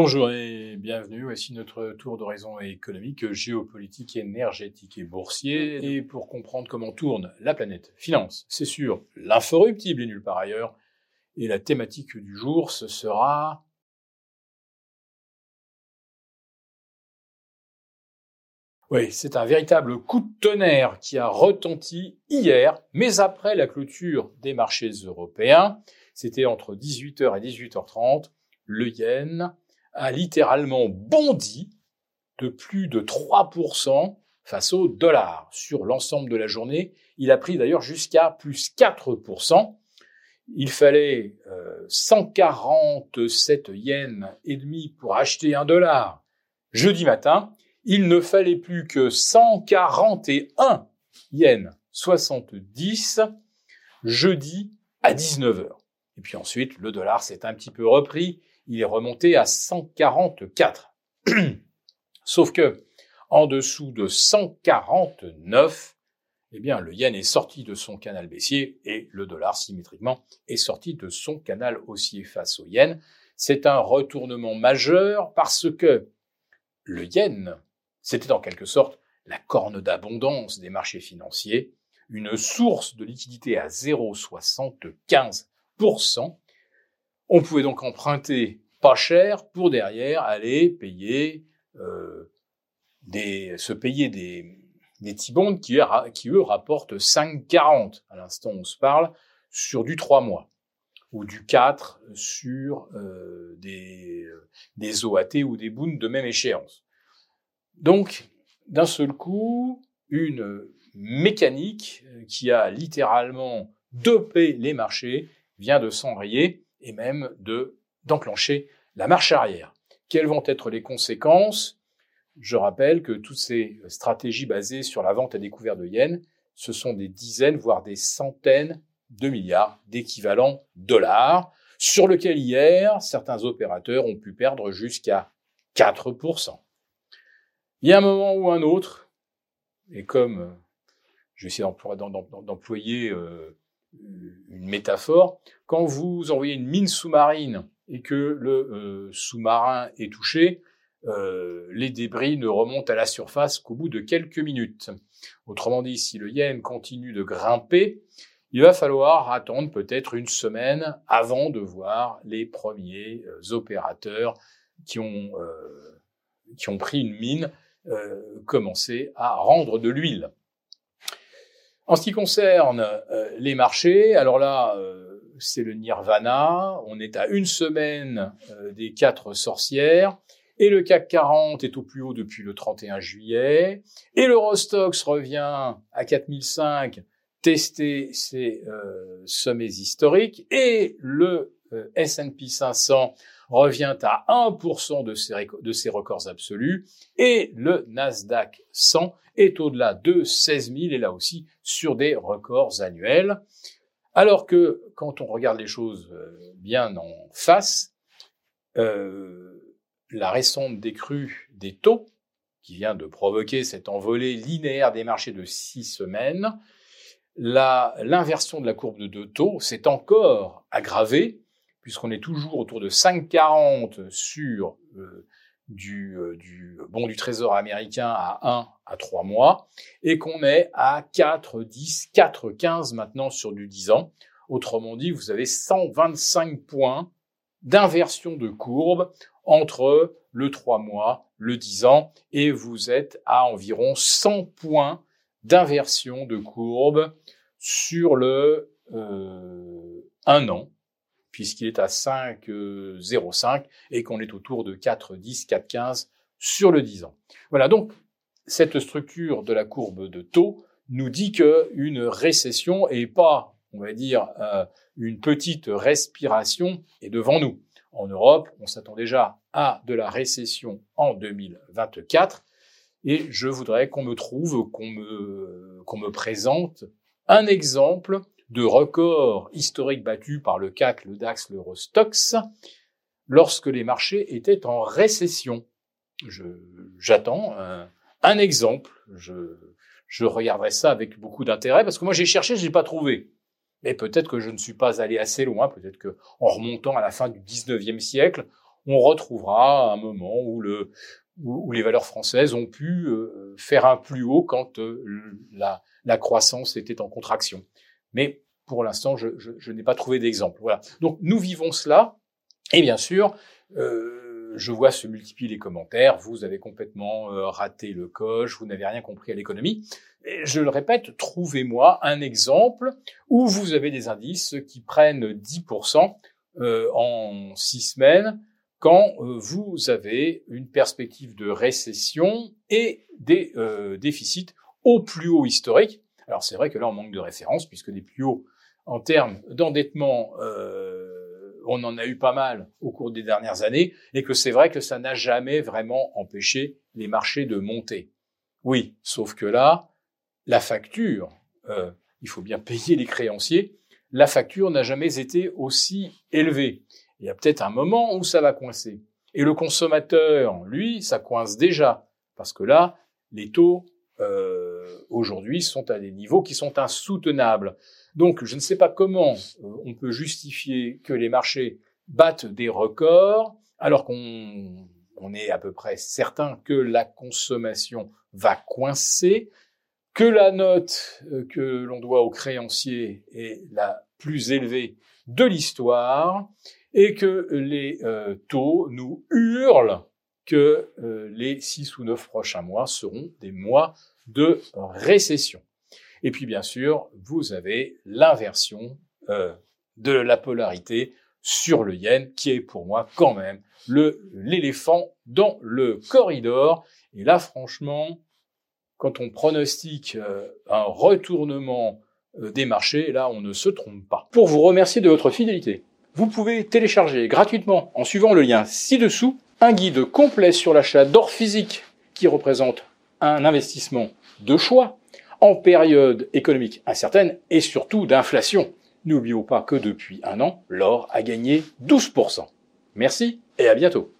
Bonjour et bienvenue. Voici notre tour d'horizon économique, géopolitique, énergétique et boursier. Et pour comprendre comment tourne la planète finance, c'est sûr, l'inforruptible et nulle part ailleurs. Et la thématique du jour, ce sera Oui, c'est un véritable coup de tonnerre qui a retenti hier, mais après la clôture des marchés européens, c'était entre 18h et 18h30, le yen a littéralement bondi de plus de 3% face au dollar. Sur l'ensemble de la journée, il a pris d'ailleurs jusqu'à plus 4%. Il fallait 147 euh, yens et demi pour acheter un dollar jeudi matin il ne fallait plus que 141 yens 70 jeudi à 19h. Et puis ensuite, le dollar s'est un petit peu repris. Il est remonté à 144. Sauf que, en dessous de 149, eh bien, le yen est sorti de son canal baissier et le dollar, symétriquement, est sorti de son canal haussier face au yen. C'est un retournement majeur parce que le yen c'était en quelque sorte la corne d'abondance des marchés financiers, une source de liquidité à 0,75%. On pouvait donc emprunter pas cher pour derrière aller payer euh, des, se payer des, des T-bonds qui, qui, eux rapportent 5,40 à l'instant où on se parle sur du 3 mois ou du 4 sur euh, des, des OAT ou des boons de même échéance. Donc, d'un seul coup, une mécanique qui a littéralement dopé les marchés vient de s'enrayer et même de d'enclencher la marche arrière. Quelles vont être les conséquences? Je rappelle que toutes ces stratégies basées sur la vente à découvert de yens, ce sont des dizaines, voire des centaines de milliards d'équivalents dollars, sur lequel hier, certains opérateurs ont pu perdre jusqu'à 4%. Il y a un moment ou un autre, et comme je vais essayer d'employer euh, une métaphore, quand vous envoyez une mine sous-marine et que le euh, sous-marin est touché, les débris ne remontent à la surface qu'au bout de quelques minutes. Autrement dit, si le yen continue de grimper, il va falloir attendre peut-être une semaine avant de voir les premiers opérateurs qui ont, qui ont pris une mine euh, commencer à rendre de l'huile. En ce qui concerne euh, les marchés, alors là, euh, c'est le nirvana. On est à une semaine des quatre sorcières. Et le CAC 40 est au plus haut depuis le 31 juillet. Et le Rostox revient à 4005 tester ses sommets historiques. Et le S&P 500 revient à 1% de ses, de ses records absolus et le Nasdaq 100 est au-delà de 16 000 et là aussi sur des records annuels. Alors que quand on regarde les choses euh, bien en face, euh, la récente décrue des taux, qui vient de provoquer cette envolée linéaire des marchés de six semaines, l'inversion de la courbe de deux taux s'est encore aggravée puisqu'on est toujours autour de 5,40 sur euh, du, euh, du bon du trésor américain à 1 à 3 mois, et qu'on est à 4, 10, 4, 15 maintenant sur du 10 ans. Autrement dit, vous avez 125 points d'inversion de courbe entre le 3 mois, le 10 ans, et vous êtes à environ 100 points d'inversion de courbe sur le euh, 1 an puisqu'il est à 5,05 et qu'on est autour de 4,10, 4,15 sur le 10 ans. Voilà, donc cette structure de la courbe de taux nous dit qu'une récession et pas, on va dire, euh, une petite respiration est devant nous. En Europe, on s'attend déjà à de la récession en 2024 et je voudrais qu'on me trouve, qu'on me présente un exemple de records historiques battus par le CAC, le DAX, l'Eurostox, lorsque les marchés étaient en récession. J'attends un, un, exemple. Je, je regarderai ça avec beaucoup d'intérêt parce que moi j'ai cherché, je n'ai pas trouvé. Mais peut-être que je ne suis pas allé assez loin. Peut-être que en remontant à la fin du 19e siècle, on retrouvera un moment où, le, où, les valeurs françaises ont pu euh, faire un plus haut quand euh, la, la, croissance était en contraction. Mais pour l'instant, je, n'ai pas trouvé d'exemple. Voilà. Donc nous vivons cela, et bien sûr, euh, je vois se multiplier les commentaires. Vous avez complètement euh, raté le coche, vous n'avez rien compris à l'économie. Je le répète, trouvez-moi un exemple où vous avez des indices qui prennent 10% euh, en six semaines quand vous avez une perspective de récession et des déficits au plus haut historique. Alors c'est vrai que là on manque de référence puisque des plus hauts en termes d'endettement, on en a eu pas mal au cours des dernières années et que c'est vrai que ça n'a jamais vraiment empêché les marchés de monter. Oui, sauf que là, la facture, euh, il faut bien payer les créanciers, la facture n'a jamais été aussi élevée. Il y a peut-être un moment où ça va coincer. Et le consommateur, lui, ça coince déjà, parce que là, les taux euh, aujourd'hui sont à des niveaux qui sont insoutenables. Donc, je ne sais pas comment euh, on peut justifier que les marchés battent des records, alors qu'on on est à peu près certain que la consommation va coincer, que la note euh, que l'on doit au créancier est la plus élevée de l'histoire et que les euh, taux nous hurlent que euh, les six ou neuf prochains mois seront des mois de récession. Et puis bien sûr, vous avez l'inversion de la polarité sur le yen, qui est pour moi quand même le l'éléphant dans le corridor. Et là, franchement, quand on pronostique euh, un retournement euh, des marchés, là, on ne se trompe pas. Pour vous remercier de votre fidélité, vous pouvez télécharger gratuitement, en suivant le lien ci-dessous, un guide complet sur l'achat d'or physique qui représente un investissement de choix en période économique incertaine et surtout d'inflation. N'oublions pas que depuis un an, l'or a gagné 12%. Merci et à bientôt.